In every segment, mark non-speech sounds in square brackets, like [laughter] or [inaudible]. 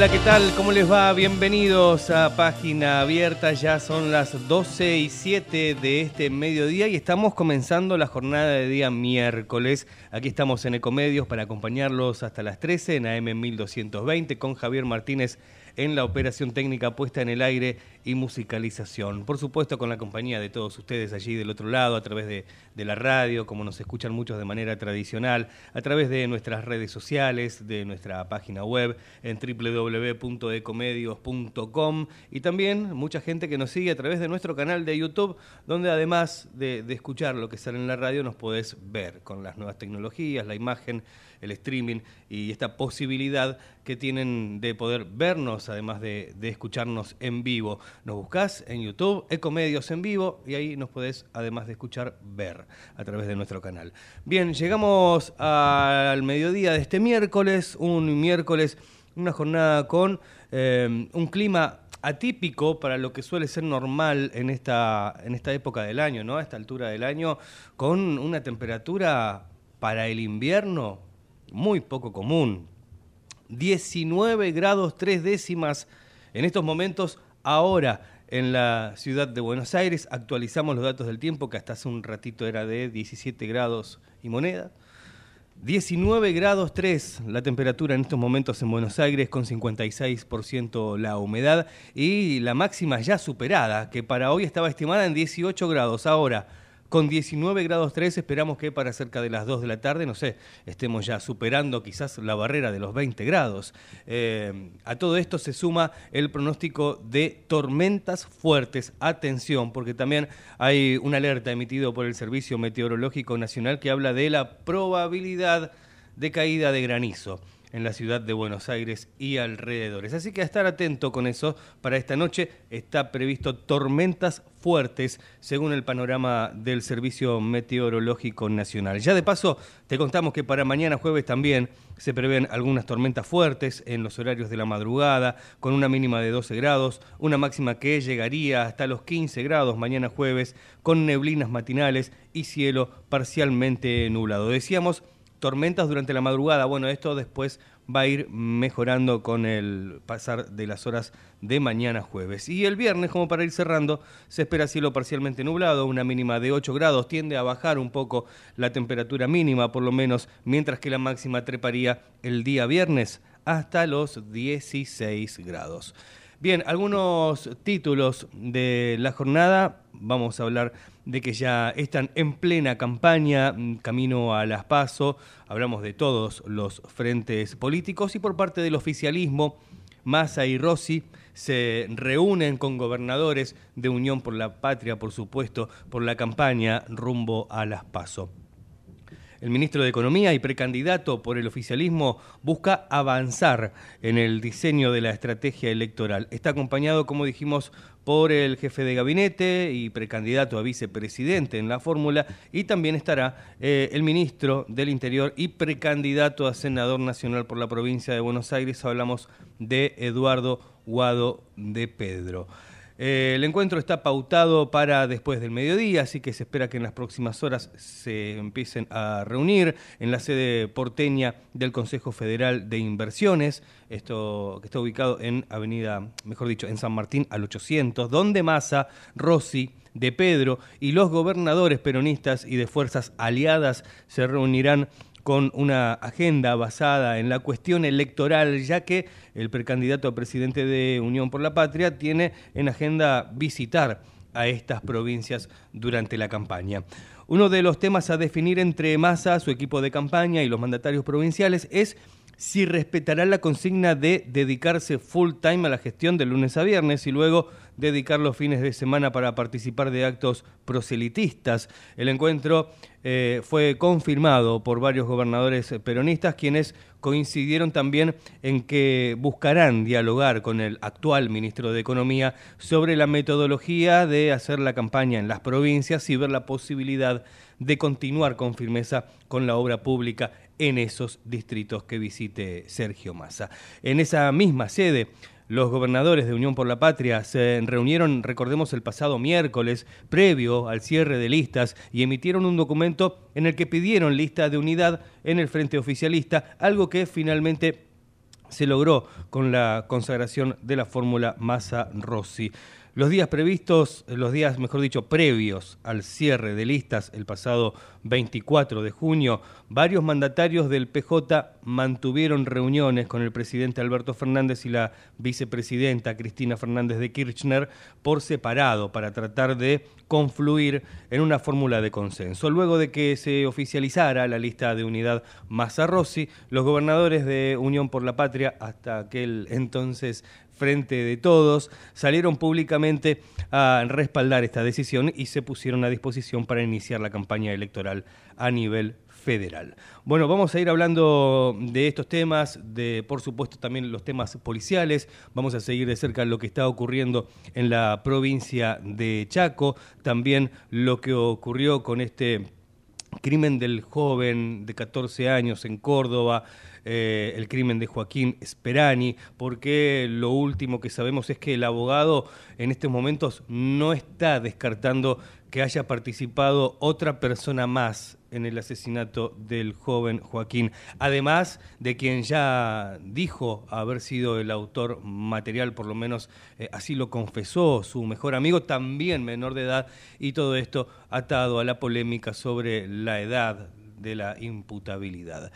Hola, ¿qué tal? ¿Cómo les va? Bienvenidos a Página Abierta. Ya son las 12 y 7 de este mediodía y estamos comenzando la jornada de día miércoles. Aquí estamos en Ecomedios para acompañarlos hasta las 13 en AM 1220 con Javier Martínez en la operación técnica puesta en el aire y musicalización. Por supuesto, con la compañía de todos ustedes allí del otro lado, a través de, la radio, como nos escuchan muchos de manera tradicional, a través de nuestras redes sociales, de nuestra página web en www.ecomedios.com y también mucha gente que nos sigue a través de nuestro canal de YouTube, donde además de, de escuchar lo que sale en la radio, nos podés ver con las nuevas tecnologías, la imagen el streaming y esta posibilidad que tienen de poder vernos, además de, escucharnos en vivo. Nos buscás en YouTube, Ecomedios en vivo, y ahí nos podés, además de escuchar, ver a través de nuestro canal. Bien, llegamos al mediodía de este miércoles, un miércoles, una jornada con eh, un clima atípico para lo que suele ser normal en esta, en esta época del año, ¿no? A esta altura del año, con una temperatura para el invierno muy poco común. 19 grados 3 décimas en estos momentos ahora en la ciudad de Buenos Aires. Actualizamos los datos del tiempo que hasta hace un ratito era de 17 grados y moneda. 19 grados 3 la temperatura en estos momentos en Buenos Aires con 56% la humedad y la máxima ya superada que para hoy estaba estimada en 18 grados. Ahora con 19 grados 3 esperamos que para cerca de las 2 de la tarde, no sé, estemos ya superando quizás la barrera de los 20 grados. Eh, a todo esto se suma el pronóstico de tormentas fuertes. Atención, porque también hay una alerta emitido por el Servicio Meteorológico Nacional que habla de la probabilidad de caída de granizo en la ciudad de Buenos Aires y alrededores. Así que a estar atento con eso. Para esta noche está previsto tormentas fuertes según el panorama del Servicio Meteorológico Nacional. Ya de paso, te contamos que para mañana jueves también se prevén algunas tormentas fuertes en los horarios de la madrugada, con una mínima de 12 grados, una máxima que llegaría hasta los 15 grados mañana jueves, con neblinas matinales y cielo parcialmente nublado. Decíamos tormentas durante la madrugada. Bueno, esto después va a ir mejorando con el pasar de las horas de mañana jueves. Y el viernes, como para ir cerrando, se espera cielo parcialmente nublado, una mínima de 8 grados, tiende a bajar un poco la temperatura mínima por lo menos, mientras que la máxima treparía el día viernes hasta los 16 grados. Bien, algunos títulos de la jornada. Vamos a hablar de que ya están en plena campaña, mm, camino a las PASO. Hablamos de todos los frentes políticos y por parte del oficialismo, Massa y Rossi se reúnen con gobernadores de Unión por la Patria, por supuesto, por la campaña rumbo a las PASO. El ministro de Economía y precandidato por el oficialismo busca avanzar en el diseño de la estrategia electoral. Está acompañado, como dijimos, por el jefe de gabinete y precandidato a vicepresidente en la fórmula y también estará eh, el ministro del Interior y precandidato a senador nacional por la provincia de Buenos Aires. Hablamos de Eduardo Guado de Pedro. Eh, el encuentro está pautado para después del mediodía, así que se espera que en las próximas horas se empiecen a reunir en la sede porteña del Consejo Federal de Inversiones, esto que está ubicado en Avenida, mejor dicho, en San Martín al 800, donde Massa, Rossi, de Pedro y los gobernadores peronistas y de fuerzas aliadas se reunirán con una agenda basada en la cuestión electoral, ya que el precandidato a presidente de Unión por la Patria tiene en agenda visitar a estas provincias durante la campaña. Uno de los temas a definir entre Massa, su equipo de campaña y los mandatarios provinciales es si respetará la consigna de dedicarse full time a la gestión de lunes a viernes y luego dedicar los fines de semana para participar de actos proselitistas. El encuentro eh, fue confirmado por varios gobernadores peronistas quienes coincidieron también en que buscarán dialogar con el actual ministro de Economía sobre la metodología de hacer la campaña en las provincias y ver la posibilidad de continuar con firmeza con la obra pública en esos distritos que visite Sergio Massa. En esa misma sede, los gobernadores de Unión por la Patria se reunieron, recordemos, el pasado miércoles, previo al cierre de listas, y emitieron un documento en el que pidieron lista de unidad en el frente oficialista, algo que finalmente se logró con la consagración de la fórmula Massa-Rossi. Los días previstos, los días, mejor dicho, previos al cierre de listas el pasado 24 de junio, varios mandatarios del PJ mantuvieron reuniones con el presidente Alberto Fernández y la vicepresidenta Cristina Fernández de Kirchner por separado para tratar de confluir en una fórmula de consenso. Luego de que se oficializara la lista de unidad Massa Rossi, los gobernadores de Unión por la Patria, hasta aquel entonces frente de todos, salieron públicamente a respaldar esta decisión y se pusieron a disposición para iniciar la campaña electoral a nivel federal. Bueno, vamos a ir hablando de estos temas, de por supuesto también los temas policiales, vamos a seguir de cerca lo que está ocurriendo en la provincia de Chaco, también lo que ocurrió con este crimen del joven de 14 años en Córdoba, eh, el crimen de Joaquín Sperani, porque lo último que sabemos es que el abogado en estos momentos no está descartando que haya participado otra persona más en el asesinato del joven Joaquín, además de quien ya dijo haber sido el autor material, por lo menos eh, así lo confesó su mejor amigo, también menor de edad, y todo esto atado a la polémica sobre la edad de la imputabilidad.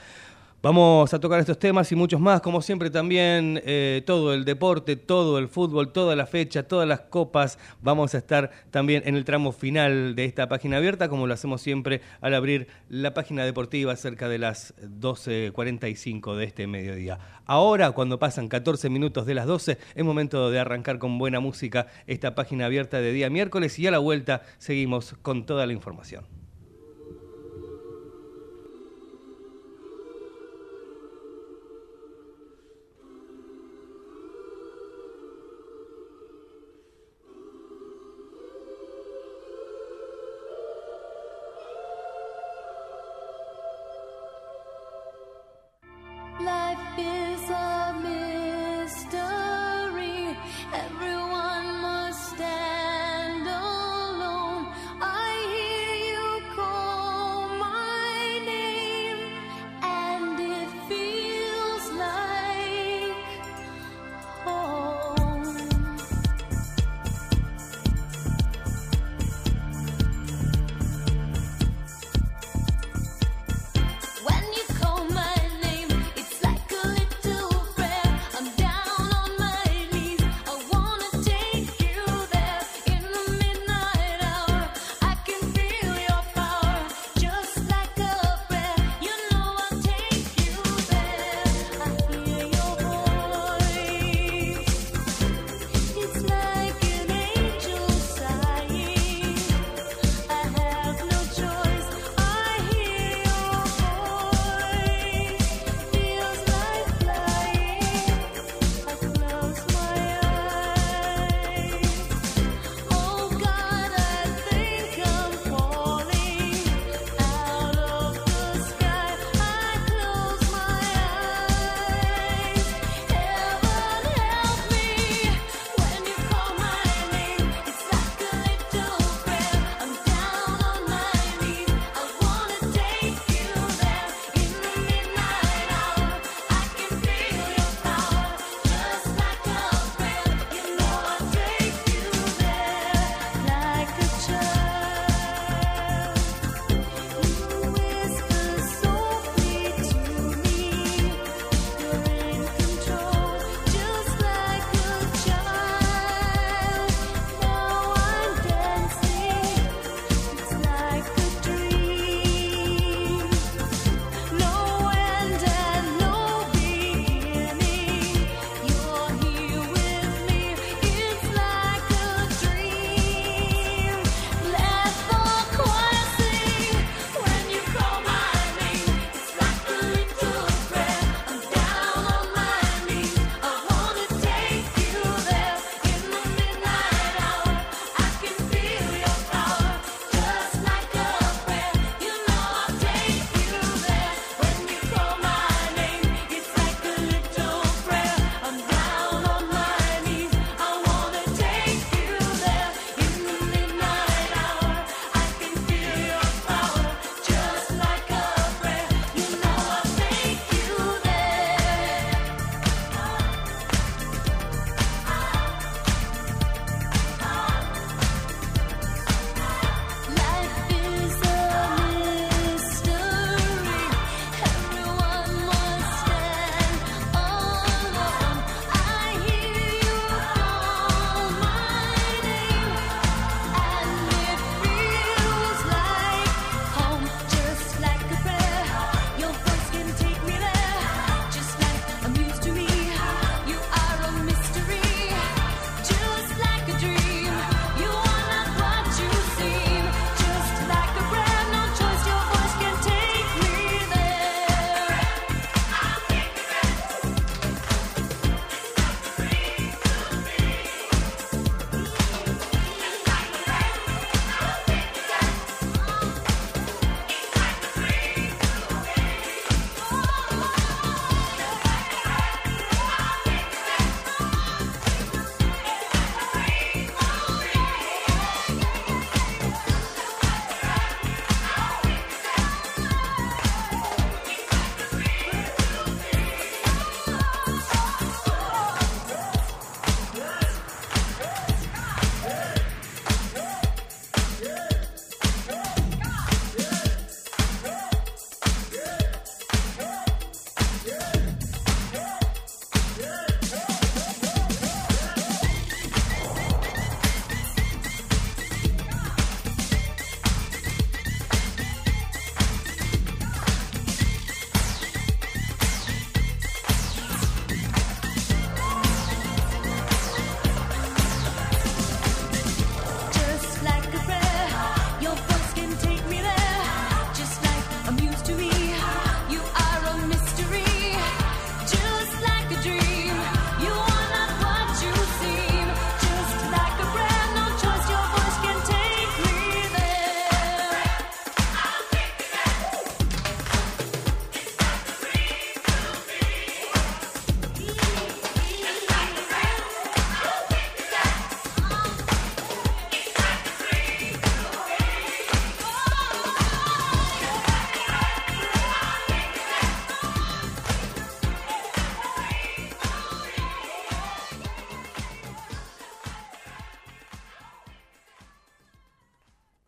Vamos a tocar estos temas y muchos más, como siempre también eh, todo el deporte, todo el fútbol, toda la fecha, todas las copas. Vamos a estar también en el tramo final de esta página abierta, como lo hacemos siempre al abrir la página deportiva cerca de las 12.45 de este mediodía. Ahora, cuando pasan 14 minutos de las 12, es momento de arrancar con buena música esta página abierta de día miércoles y a la vuelta seguimos con toda la información.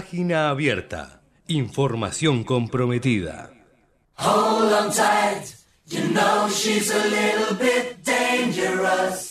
Página abierta. Información comprometida. Hold on tight, You know she's a little bit dangerous.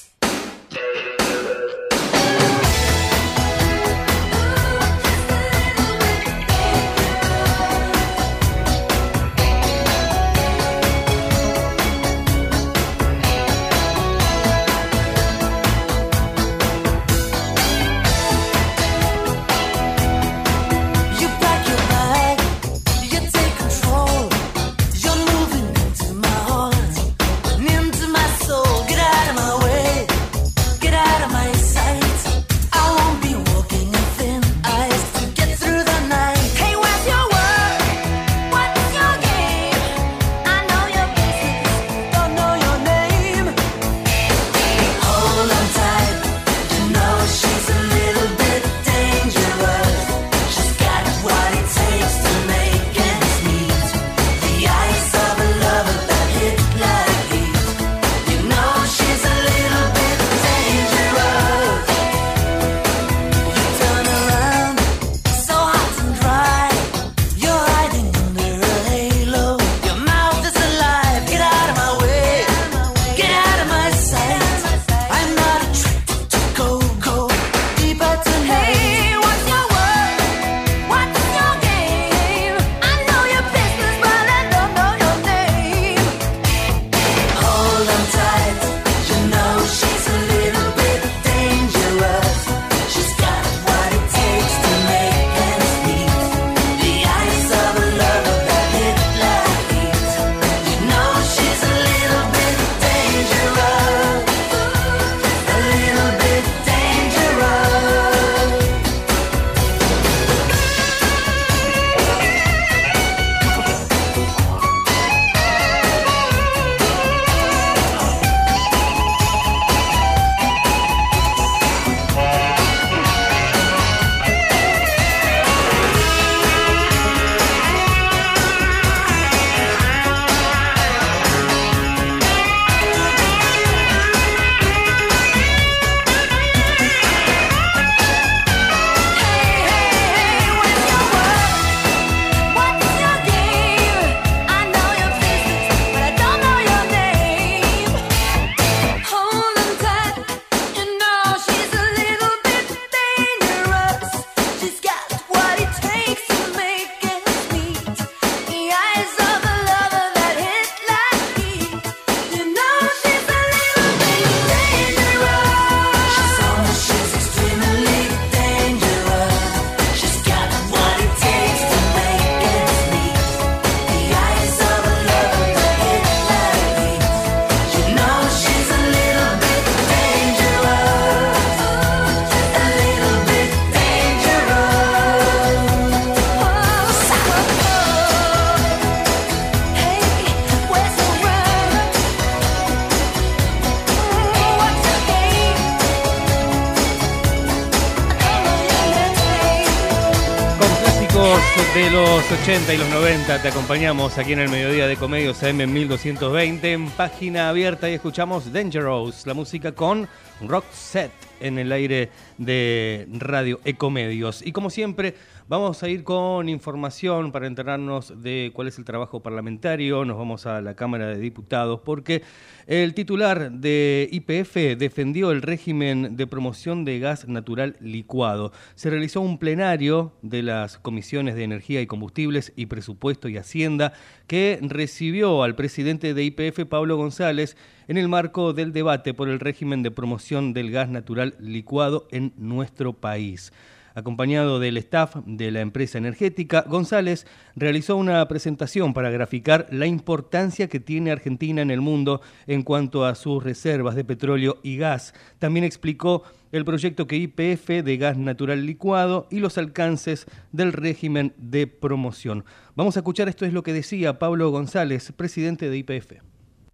Los 80 y los 90 te acompañamos aquí en el mediodía de Comedios AM 1220 en página abierta y escuchamos Dangerous, la música con Rock Set en el aire de Radio Ecomedios. Y como siempre, vamos a ir con información para enterarnos de cuál es el trabajo parlamentario. Nos vamos a la Cámara de Diputados porque el titular de IPF defendió el régimen de promoción de gas natural licuado. Se realizó un plenario de las comisiones de Energía y Combustibles y Presupuesto y Hacienda que recibió al presidente de IPF, Pablo González, en el marco del debate por el régimen de promoción del gas natural licuado en nuestro país. Acompañado del staff de la empresa energética, González realizó una presentación para graficar la importancia que tiene Argentina en el mundo en cuanto a sus reservas de petróleo y gas. También explicó el proyecto que IPF de gas natural licuado y los alcances del régimen de promoción. Vamos a escuchar esto es lo que decía Pablo González, presidente de IPF.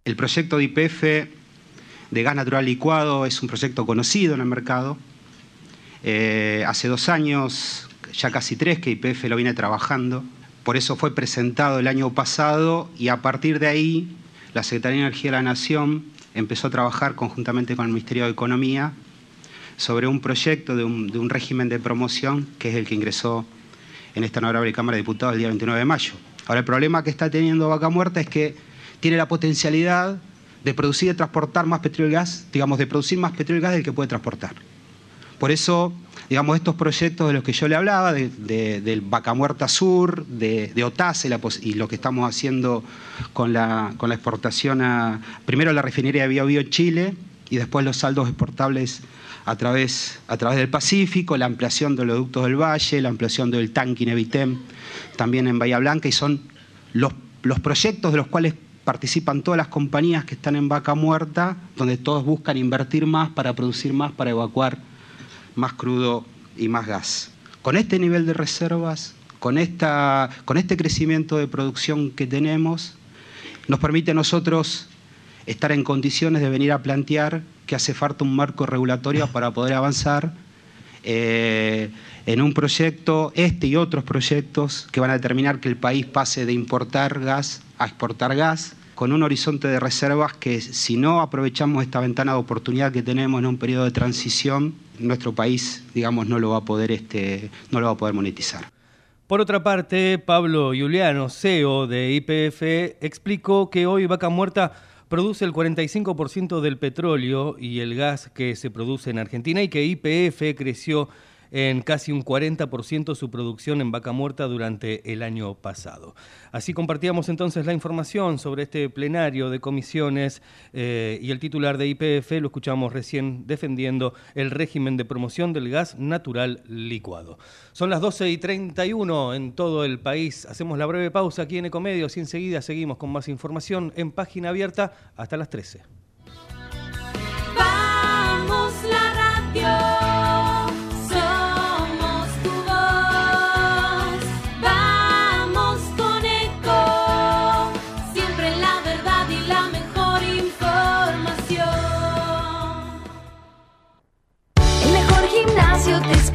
El proyecto de IPF de gas natural licuado es un proyecto conocido en el mercado eh, hace dos años, ya casi tres, que IPF lo viene trabajando. Por eso fue presentado el año pasado y a partir de ahí la Secretaría de Energía de la Nación empezó a trabajar conjuntamente con el Ministerio de Economía sobre un proyecto de un, régimen de promoción que es el que ingresó en esta honorable Cámara de Diputados el día 29 de mayo. Ahora, el problema que está teniendo Vaca Muerta es que tiene la potencialidad de producir y transportar más petróleo y gas, digamos, de producir más petróleo y gas del que puede transportar. Por eso, digamos, estos proyectos de los que yo le hablaba, de, del Vaca Muerta Sur, de, de OTASE y lo que estamos haciendo con la, con la exportación a, primero la refinería de Bio Bio Chile y después los saldos exportables a través, a través del Pacífico, la ampliación de los ductos del Valle, la ampliación del tanque Inevitem también en Bahía Blanca y son los, los proyectos de los cuales participan todas las compañías que están en vaca muerta, donde todos buscan invertir más para producir más, para evacuar más crudo y más gas. Con este nivel de reservas, con, esta, con este crecimiento de producción que tenemos, nos permite a nosotros estar en condiciones de venir a plantear que hace falta un marco regulatorio [laughs] para poder avanzar eh, en un proyecto, este y otros proyectos, que van a determinar que el país pase de importar gas a exportar gas con un horizonte de reservas que si no aprovechamos esta ventana de oportunidad que tenemos en un periodo de transición, nuestro país, digamos, no lo va a poder, este, no lo va a poder monetizar. Por otra parte, Pablo Juliano, CEO de IPF, explicó que hoy Vaca Muerta produce el 45% del petróleo y el gas que se produce en Argentina y que IPF creció en casi un 40% su producción en vaca muerta durante el año pasado. Así compartíamos entonces la información sobre este plenario de comisiones eh, y el titular de IPF lo escuchamos recién defendiendo el régimen de promoción del gas natural licuado. Son las 12 y 31 en todo el país. Hacemos la breve pausa aquí en Ecomedios y enseguida seguimos con más información en página abierta hasta las 13.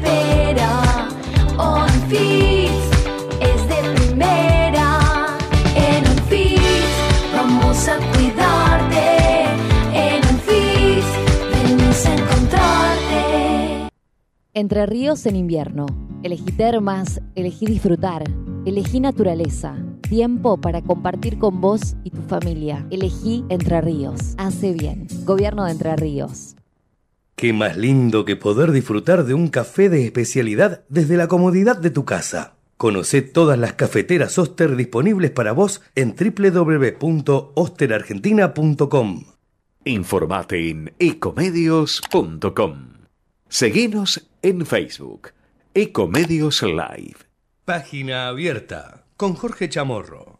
Espera. es de primera. En vamos a cuidarte. En venimos a encontrarte. Entre ríos en invierno. Elegí termas, elegí disfrutar. Elegí naturaleza. Tiempo para compartir con vos y tu familia. Elegí Entre Ríos. Hace bien. Gobierno de Entre Ríos. Qué más lindo que poder disfrutar de un café de especialidad desde la comodidad de tu casa. Conoce todas las cafeteras Oster disponibles para vos en www.osterargentina.com. Informate en ecomedios.com. Seguinos en Facebook. Ecomedios Live. Página abierta con Jorge Chamorro.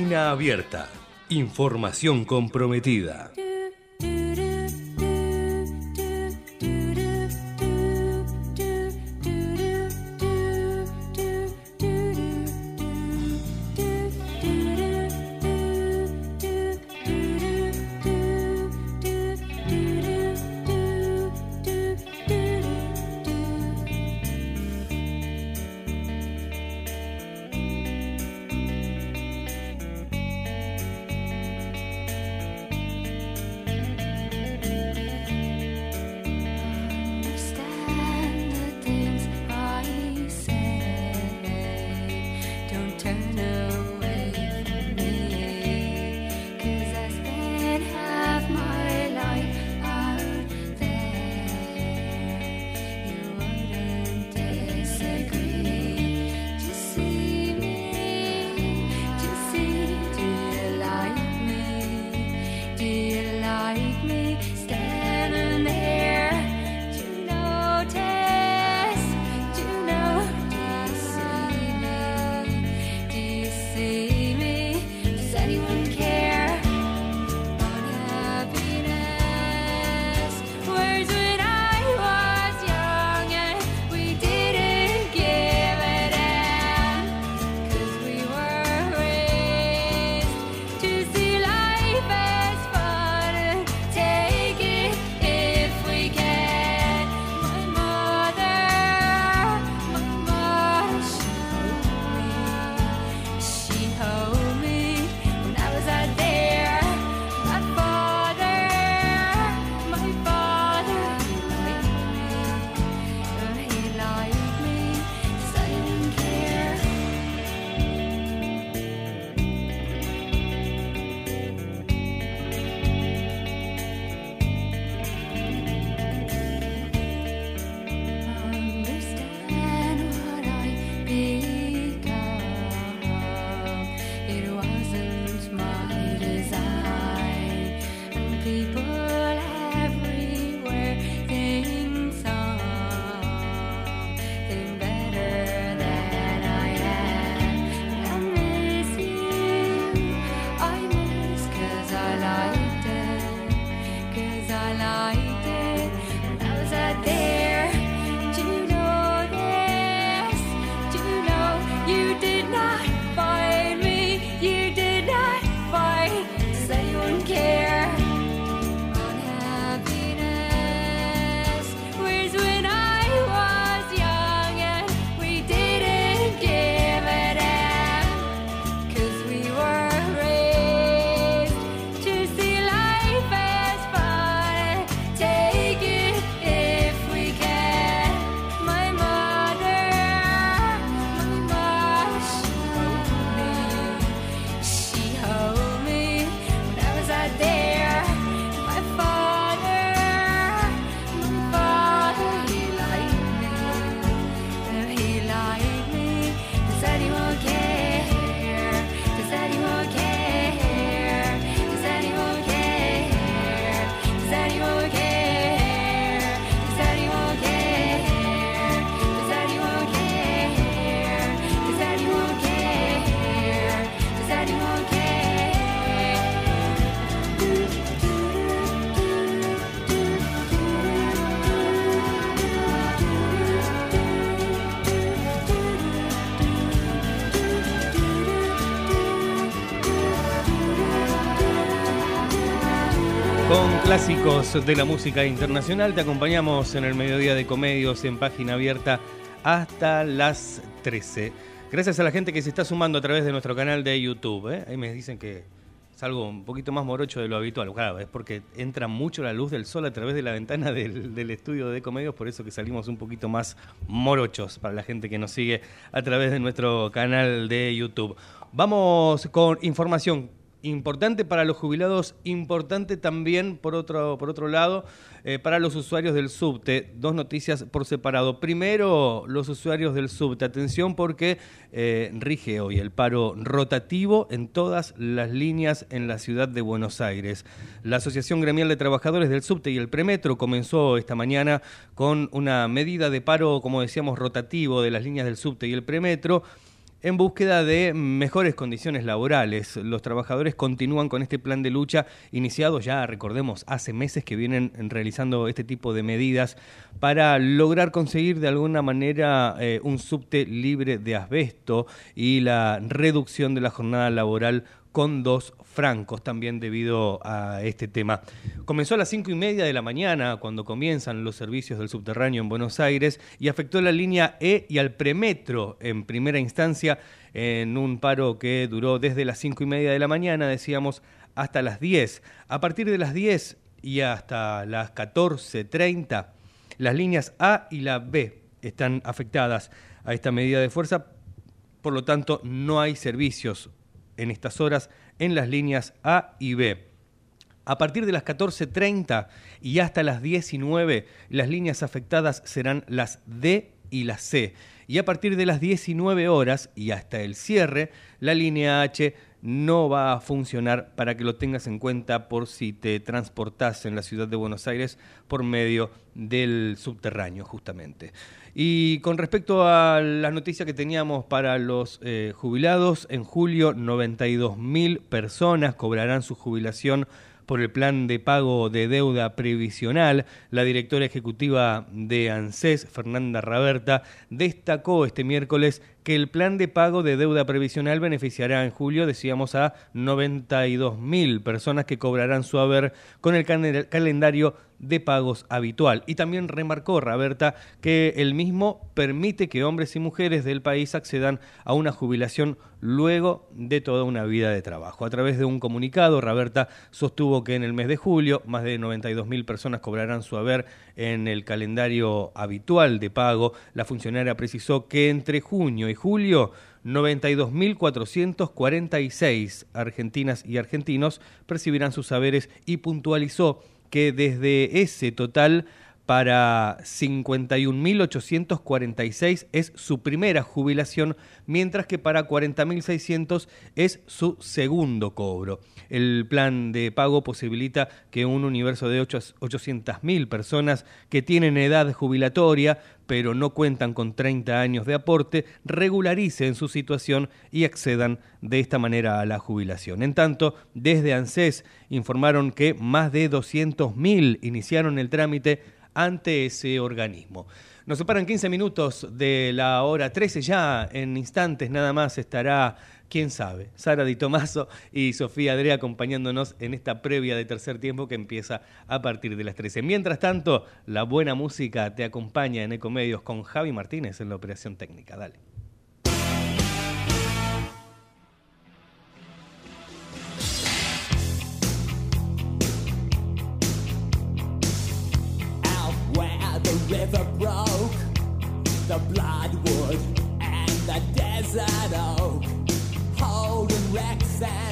Página abierta. Información comprometida. De la música internacional te acompañamos en el mediodía de comedios en página abierta hasta las 13. Gracias a la gente que se está sumando a través de nuestro canal de YouTube. ¿eh? Ahí me dicen que es algo un poquito más morocho de lo habitual. Claro, es porque entra mucho la luz del sol a través de la ventana [laughs] del, del estudio de comedios, por eso que salimos un poquito más morochos para la gente que nos sigue a través de nuestro canal de YouTube. Vamos con información importante para los jubilados, importante también por otro, por otro lado eh, para los usuarios del subte. Dos noticias por separado. Primero, los usuarios del subte. Atención porque eh, rige hoy el paro rotativo en todas las líneas en la ciudad de Buenos Aires. La Asociación Gremial de Trabajadores del Subte y el Premetro comenzó esta mañana con una medida de paro, como decíamos, rotativo de las líneas del subte y el Premetro en búsqueda de mejores condiciones laborales. Los trabajadores continúan con este plan de lucha iniciado ya, recordemos, hace meses que vienen realizando este tipo de medidas para lograr conseguir de alguna manera eh, un subte libre de asbesto y la reducción de la jornada laboral con dos francos también debido a este tema. Comenzó a las cinco y media de la mañana cuando comienzan los servicios del subterráneo en Buenos Aires y afectó la línea E y al premetro en primera instancia en un paro que duró desde las cinco y media de la mañana, decíamos, hasta las 10. A partir de las 10 y hasta las 14.30, las líneas A y la B están afectadas a esta medida de fuerza, por lo tanto no hay servicios en estas horas en las líneas A y B. A partir de las 14.30 y hasta las 19, las líneas afectadas serán las D y la C. Y a partir de las 19 horas y hasta el cierre, la línea H no va a funcionar para que lo tengas en cuenta por si te transportás en la ciudad de Buenos Aires por medio del subterráneo, justamente. Y con respecto a la noticia que teníamos para los eh, jubilados, en julio 92 mil personas cobrarán su jubilación por el plan de pago de deuda previsional. La directora ejecutiva de ANSES, Fernanda Raberta, destacó este miércoles que el plan de pago de deuda previsional beneficiará en julio, decíamos, a 92 mil personas que cobrarán su haber con el calendario de pagos habitual. Y también remarcó Raberta que el mismo permite que hombres y mujeres del país accedan a una jubilación luego de toda una vida de trabajo. A través de un comunicado, Raberta sostuvo que en el mes de julio más de 92 mil personas cobrarán su haber en el calendario habitual de pago. La funcionaria precisó que entre junio y julio 92.446 argentinas y argentinos percibirán sus saberes y puntualizó que desde ese total para 51.846 es su primera jubilación, mientras que para 40.600 es su segundo cobro. El plan de pago posibilita que un universo de 800.000 personas que tienen edad jubilatoria pero no cuentan con 30 años de aporte, regularicen su situación y accedan de esta manera a la jubilación. En tanto, desde ANSES informaron que más de 200.000 iniciaron el trámite ante ese organismo. Nos separan 15 minutos de la hora 13, ya en instantes nada más estará, quién sabe, Sara Di Tomaso y Sofía Adrea acompañándonos en esta previa de tercer tiempo que empieza a partir de las 13. Mientras tanto, la buena música te acompaña en Ecomedios con Javi Martínez en la operación técnica. Dale. River broke, the bloodwood and the desert oak, holding wrecks and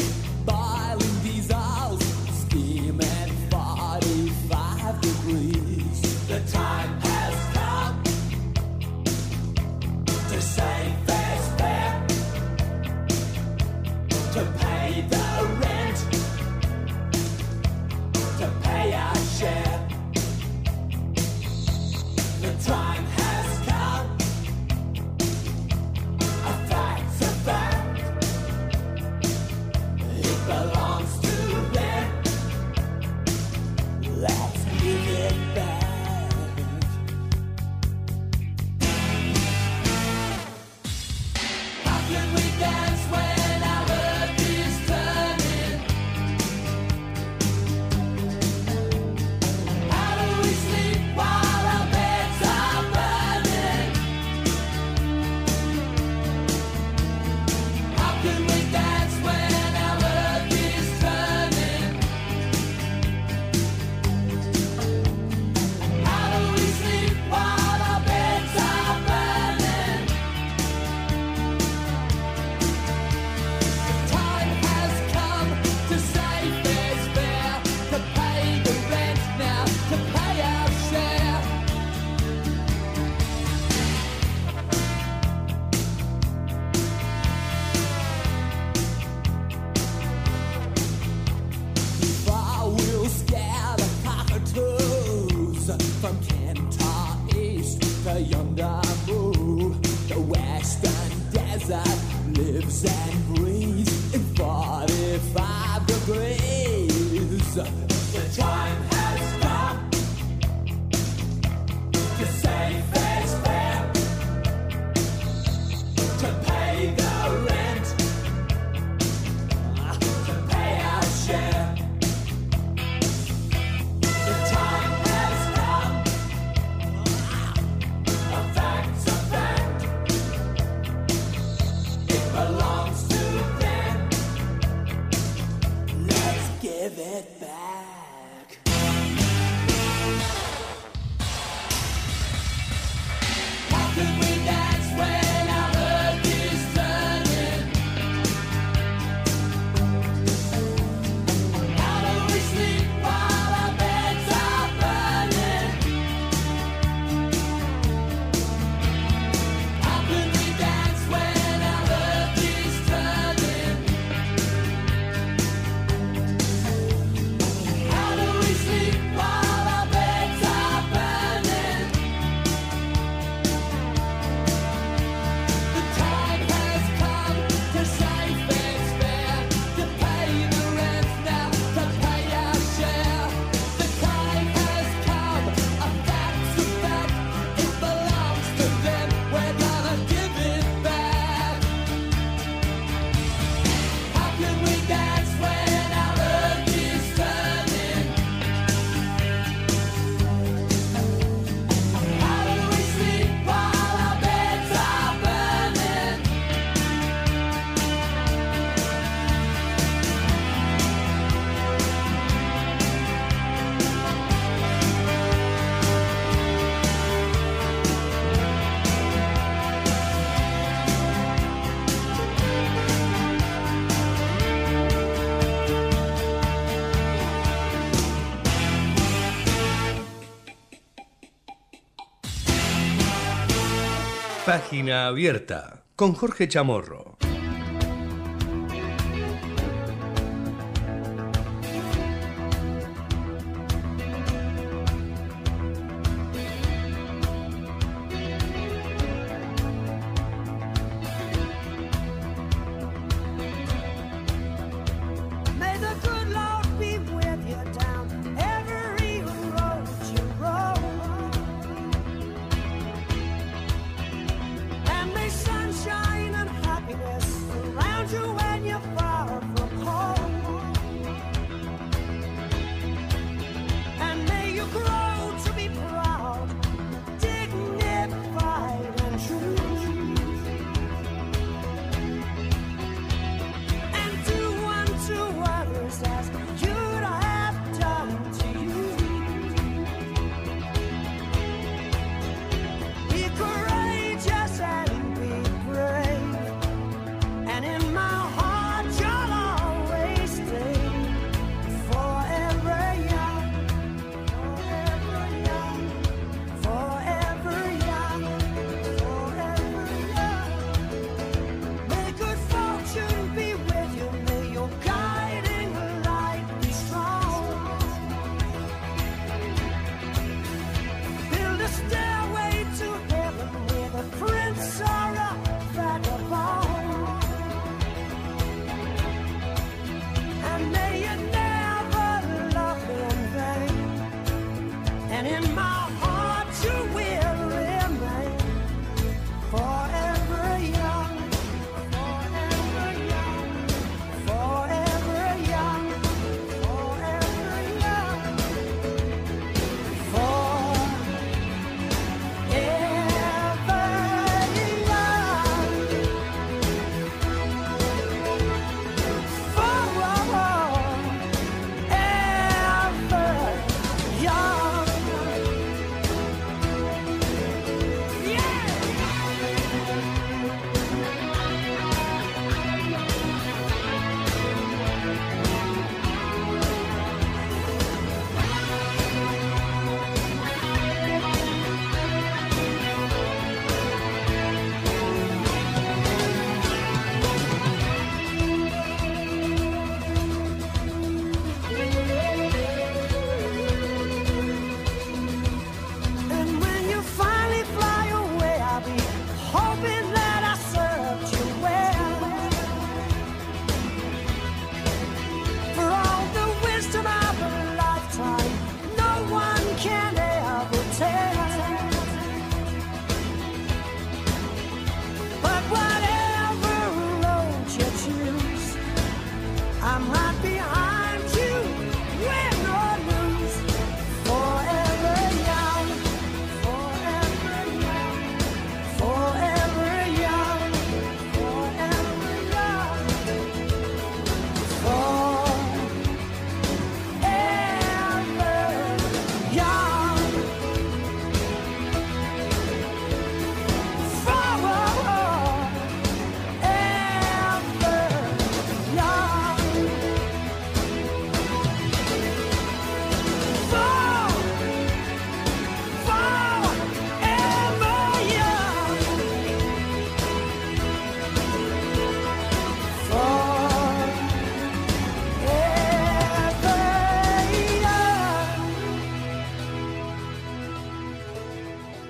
Página abierta con Jorge Chamorro.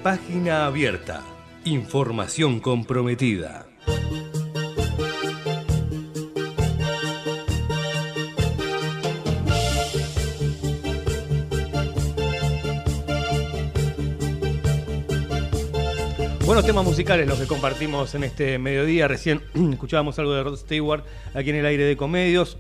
Página abierta. Información comprometida. Buenos temas musicales los que compartimos en este mediodía. Recién [clears throat] escuchábamos algo de Rod Stewart aquí en el aire de Comedios.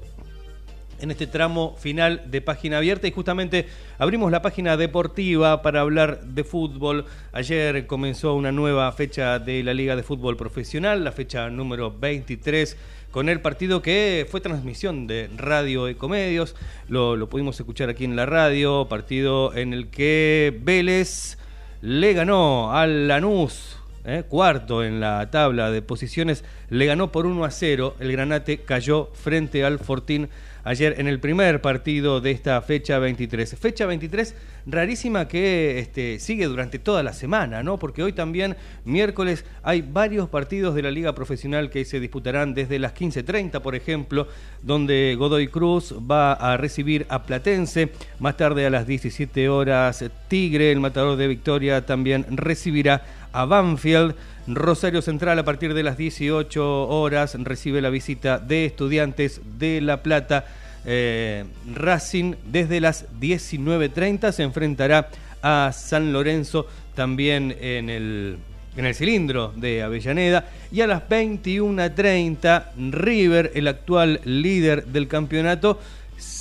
En este tramo final de página abierta y justamente abrimos la página deportiva para hablar de fútbol. Ayer comenzó una nueva fecha de la Liga de Fútbol Profesional, la fecha número 23, con el partido que fue transmisión de Radio Ecomedios. Lo, lo pudimos escuchar aquí en la radio, partido en el que Vélez le ganó al Lanús, eh, cuarto en la tabla de posiciones, le ganó por 1 a 0. El Granate cayó frente al Fortín ayer en el primer partido de esta fecha 23. Fecha 23 rarísima que este, sigue durante toda la semana, ¿no? Porque hoy también, miércoles, hay varios partidos de la Liga Profesional que se disputarán desde las 15.30, por ejemplo, donde Godoy Cruz va a recibir a Platense. Más tarde a las 17 horas, Tigre, el matador de Victoria, también recibirá a Banfield. Rosario Central a partir de las 18 horas recibe la visita de estudiantes de La Plata. Eh, Racing desde las 19.30 se enfrentará a San Lorenzo también en el, en el cilindro de Avellaneda. Y a las 21.30 River, el actual líder del campeonato,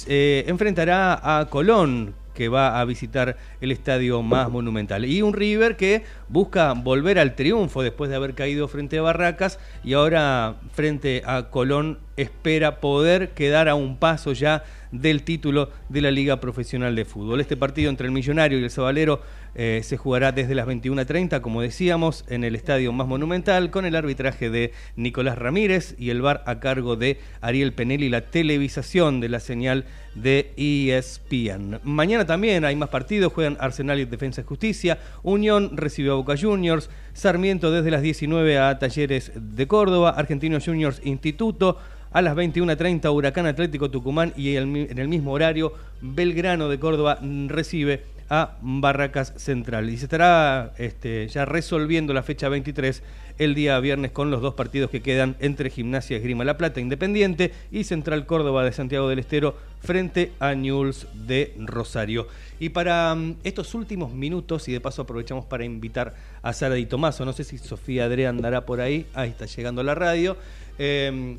eh, enfrentará a Colón que va a visitar el estadio más monumental. Y un River que busca volver al triunfo después de haber caído frente a Barracas y ahora frente a Colón espera poder quedar a un paso ya del título de la Liga Profesional de Fútbol. Este partido entre el Millonario y el Sabalero eh, se jugará desde las 21.30, como decíamos, en el estadio más monumental, con el arbitraje de Nicolás Ramírez y el bar a cargo de Ariel Penelli, la televisación de la señal de ESPN. Mañana también hay más partidos, juegan Arsenal y Defensa y Justicia, Unión recibe a Boca Juniors, Sarmiento desde las 19 a Talleres de Córdoba, Argentinos Juniors Instituto, a las 21.30 Huracán Atlético Tucumán y en el mismo horario Belgrano de Córdoba recibe a Barracas Central. Y se estará este, ya resolviendo la fecha 23 el día viernes con los dos partidos que quedan entre Gimnasia Esgrima La Plata Independiente y Central Córdoba de Santiago del Estero frente a Newell's de Rosario. Y para mm, estos últimos minutos, y de paso aprovechamos para invitar a Sara Di Tomaso, no sé si Sofía Adrea andará por ahí, ahí está llegando la radio. Eh,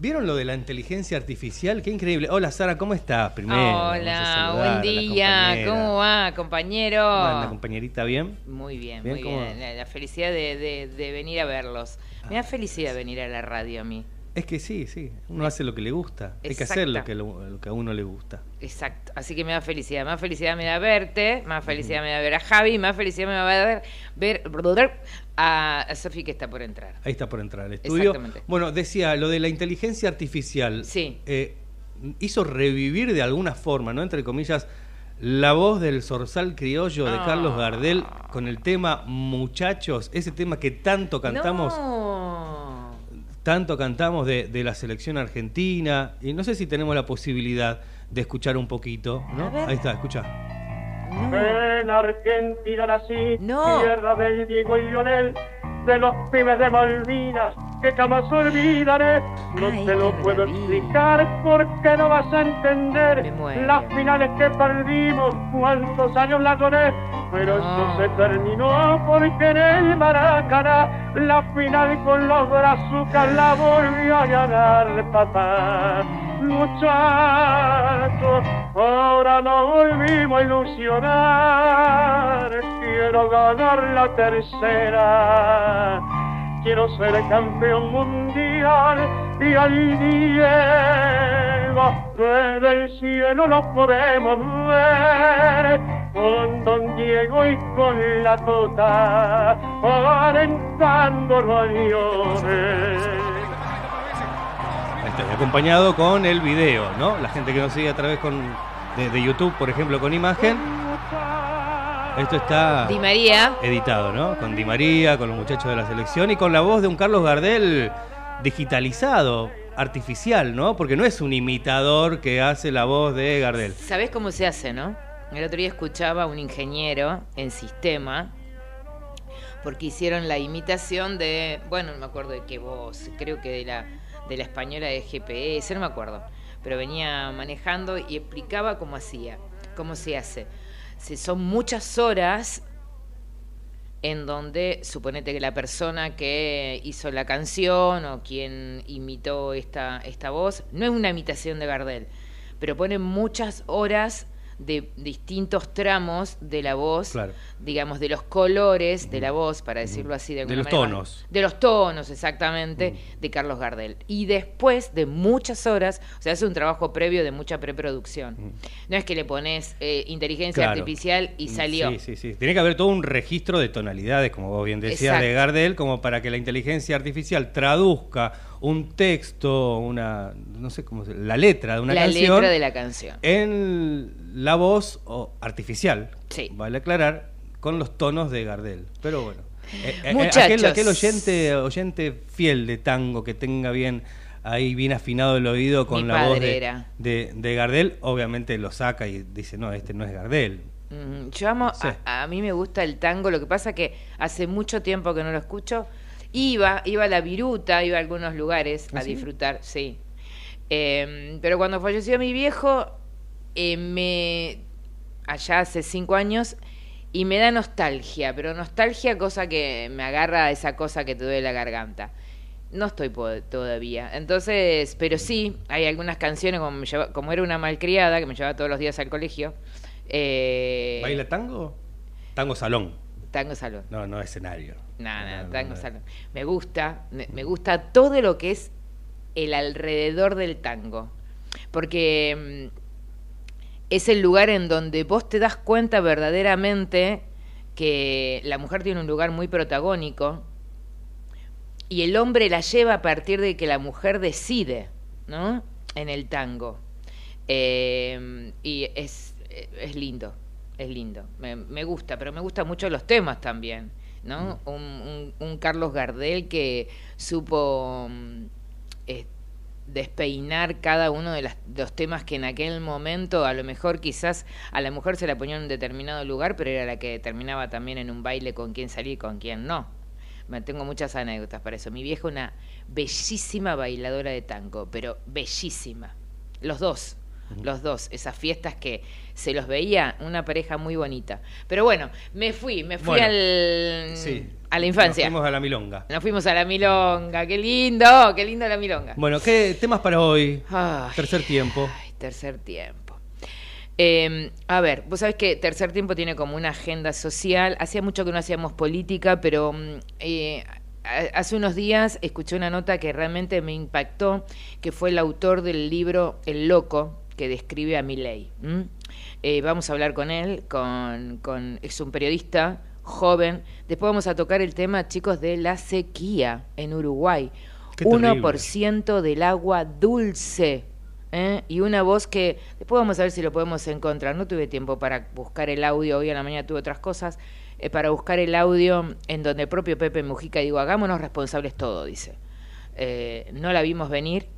¿Vieron lo de la inteligencia artificial? Qué increíble. Hola Sara, ¿cómo estás? Primero. Hola, buen día. ¿Cómo va, compañero? ¿Cómo anda, compañerita? ¿Bien? Muy bien, Bien, muy bien. La, la felicidad de, de- de venir a verlos. Me da felicidad venir a la radio a mí. Es que sí, sí. Uno hace lo que le gusta. Hay que hacer lo que, lo, lo que a uno le gusta. Exacto. Así que me da felicidad. Más felicidad me da verte, más felicidad me da ver a Javi, más felicidad me va a dar ver, a, a Sofi que está por entrar. Ahí está por entrar al estudio. Exactamente. Bueno, decía, lo de la inteligencia artificial Sí. eh, hizo revivir de alguna forma, ¿no? Entre comillas, la voz del zorzal criollo de Ah. Carlos Gardel con el tema Muchachos, ese tema que tanto cantamos, No. tanto cantamos de, de la selección argentina, y no sé si tenemos la posibilidad de escuchar un poquito, ¿no? Ahí está, escucha. En Argentina nací, No. tierra del Diego y Lionel, de los pibes de Malvinas, que jamás olvidaré. No Ay, te lo puedo maravilla. explicar porque no vas a entender las finales que perdimos, cuántos años la lloré. Pero No. eso se terminó porque en el Maracaná la final con los brazucas la volvió a ganar papá. Muchachos, ahora nos volvimos a ilusionar. Quiero ganar la tercera. Quiero ser campeón mundial y al Diego desde el cielo lo podemos ver con Don Diego y con la Tota alentando los aviones. Acompañado con el video, ¿no? La gente que nos sigue a través con, de, de YouTube, por ejemplo, con imagen. Esto está Di María. editado, ¿no? Con Di María, con los muchachos de la selección y con la voz de un Carlos Gardel digitalizado, artificial, ¿no? Porque no es un imitador que hace la voz de Gardel. ¿Sabés cómo se hace, no? El otro día escuchaba a un ingeniero en sistema porque hicieron la imitación de, bueno, no me acuerdo de qué voz, creo que de la, de la española de GPS, no me acuerdo, pero venía manejando y explicaba cómo hacía, cómo se hace. Si son muchas horas en donde suponete que la persona que hizo la canción o quien imitó esta, esta voz, no es una imitación de Gardel, pero pone muchas horas de distintos tramos de la voz, Claro. digamos, de los colores de la voz, para decirlo así de De alguna los manera. tonos. De los tonos, exactamente, de Carlos Gardel. Y después de muchas horas, o sea, es un trabajo previo de mucha preproducción. No es que le pones eh, inteligencia Claro. artificial y salió. Sí, sí, sí. Tiene que haber todo un registro de tonalidades, como vos bien decías, Exacto. de Gardel, como para que la inteligencia artificial traduzca un texto, una, no sé cómo se la letra de una la canción letra de la canción. en la voz o, artificial, Sí. vale aclarar, con los tonos de Gardel. Pero bueno. eh, eh, Muchachos. aquel, aquel oyente, oyente fiel de tango que tenga bien ahí bien afinado el oído con Mi la voz de, de, de Gardel, obviamente lo saca y dice, no, este no es Gardel. Mm, Yo amo, Sí. a, a mí me gusta el tango, lo que pasa que hace mucho tiempo que no lo escucho. Iba, iba a la viruta, iba a algunos lugares ¿Ah, a sí? disfrutar, sí. Eh, pero cuando falleció mi viejo, eh, me allá hace cinco años, y me da nostalgia, pero nostalgia cosa que me agarra a esa cosa que te duele la garganta. No estoy po- todavía. Entonces, pero sí, hay algunas canciones como, me lleva- como era una malcriada que me llevaba todos los días al colegio. Eh, ¿Baila tango? Tango salón. Tango salón. No, no escenario. No, no, tango. Me gusta, me, me gusta todo lo que es el alrededor del tango. Porque mm, es el lugar en donde vos te das cuenta verdaderamente que la mujer tiene un lugar muy protagónico y el hombre la lleva a partir de que la mujer decide, ¿no? En el tango. Eh, y es, es lindo, es lindo. Me, me gusta, pero me gustan mucho los temas también, ¿no? Un, Carlos Gardel que supo mm, eh, despeinar cada uno de los temas que en aquel momento a lo mejor quizás a la mujer se la ponía en un determinado lugar, pero era la que determinaba también en un baile con quién salir y con quién no. Me tengo muchas anécdotas para eso. Mi vieja una bellísima bailadora de tango, pero bellísima. Los dos, los dos, esas fiestas que se los veía una pareja muy bonita. Pero bueno, me fui, me fui Bueno, al, Sí. a la infancia. Nos fuimos a la milonga. Nos fuimos a la milonga, qué lindo, qué lindo la milonga. Bueno, ¿qué temas para hoy? Ay. Tercer tiempo. Ay, tercer tiempo. Eh, a ver, vos sabés que tercer tiempo tiene como una agenda social. Hacía mucho que no hacíamos política, pero mm, eh, hace unos días escuché una nota que realmente me impactó, que fue el autor del libro El Loco, que describe a Milei. ¿m? Eh, vamos a hablar con él, con, con, es un periodista joven. Después vamos a tocar el tema, chicos, de la sequía en Uruguay. Qué terrible. 1% del agua dulce. ¿eh? Y una voz que después vamos a ver si lo podemos encontrar. No tuve tiempo para buscar el audio, hoy a la mañana tuve otras cosas, eh, para buscar el audio en donde el propio Pepe Mujica digo, hagámonos responsables todo, dice. Eh, no la vimos venir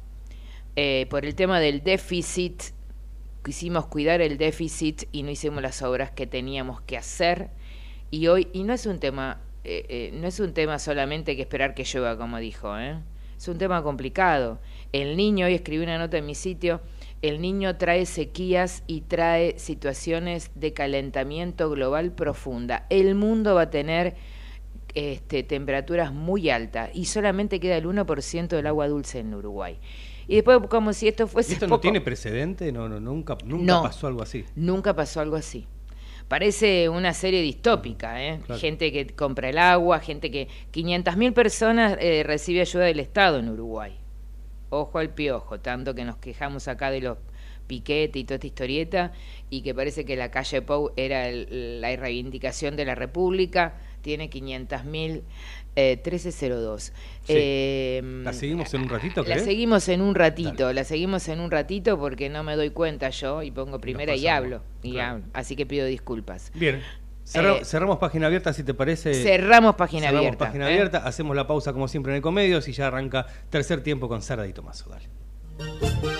eh, por el tema del déficit. Quisimos cuidar el déficit y no hicimos las obras que teníamos que hacer. Y hoy, y no es un tema, eh, eh, no es un tema solamente que esperar que llueva, como dijo, ¿eh? es un tema complicado. El niño, hoy escribí una nota en mi sitio, el niño trae sequías y trae situaciones de calentamiento global profunda. El mundo va a tener este, temperaturas muy altas y solamente queda el 1% del agua dulce en Uruguay. Y después, como si esto fuese ¿Esto no poco- tiene precedente? No, no, nunca, nunca No. pasó algo así. Nunca pasó algo así. Parece una serie distópica, ¿eh? Claro. Gente que compra el agua, gente que... 500.000 personas eh, recibe ayuda del Estado en Uruguay. Ojo al piojo, tanto que nos quejamos acá de los piquetes y toda esta historieta, y que parece que la calle Pou era el- la reivindicación de la República, tiene 500.000, eh, 1302. Sí. Eh, ¿La seguimos en un ratito, La seguimos en un ratito, la seguimos en un ratito porque no me doy cuenta yo y pongo primera y hablo, y claro. hablo. Así que pido disculpas. Bien. Cerra- Eh, cerramos página abierta, si te parece. Cerramos página cerramos abierta. página ¿eh? abierta, hacemos la pausa como siempre en el Comedios y ya arranca tercer tiempo con Sara y Tomaso. Dale.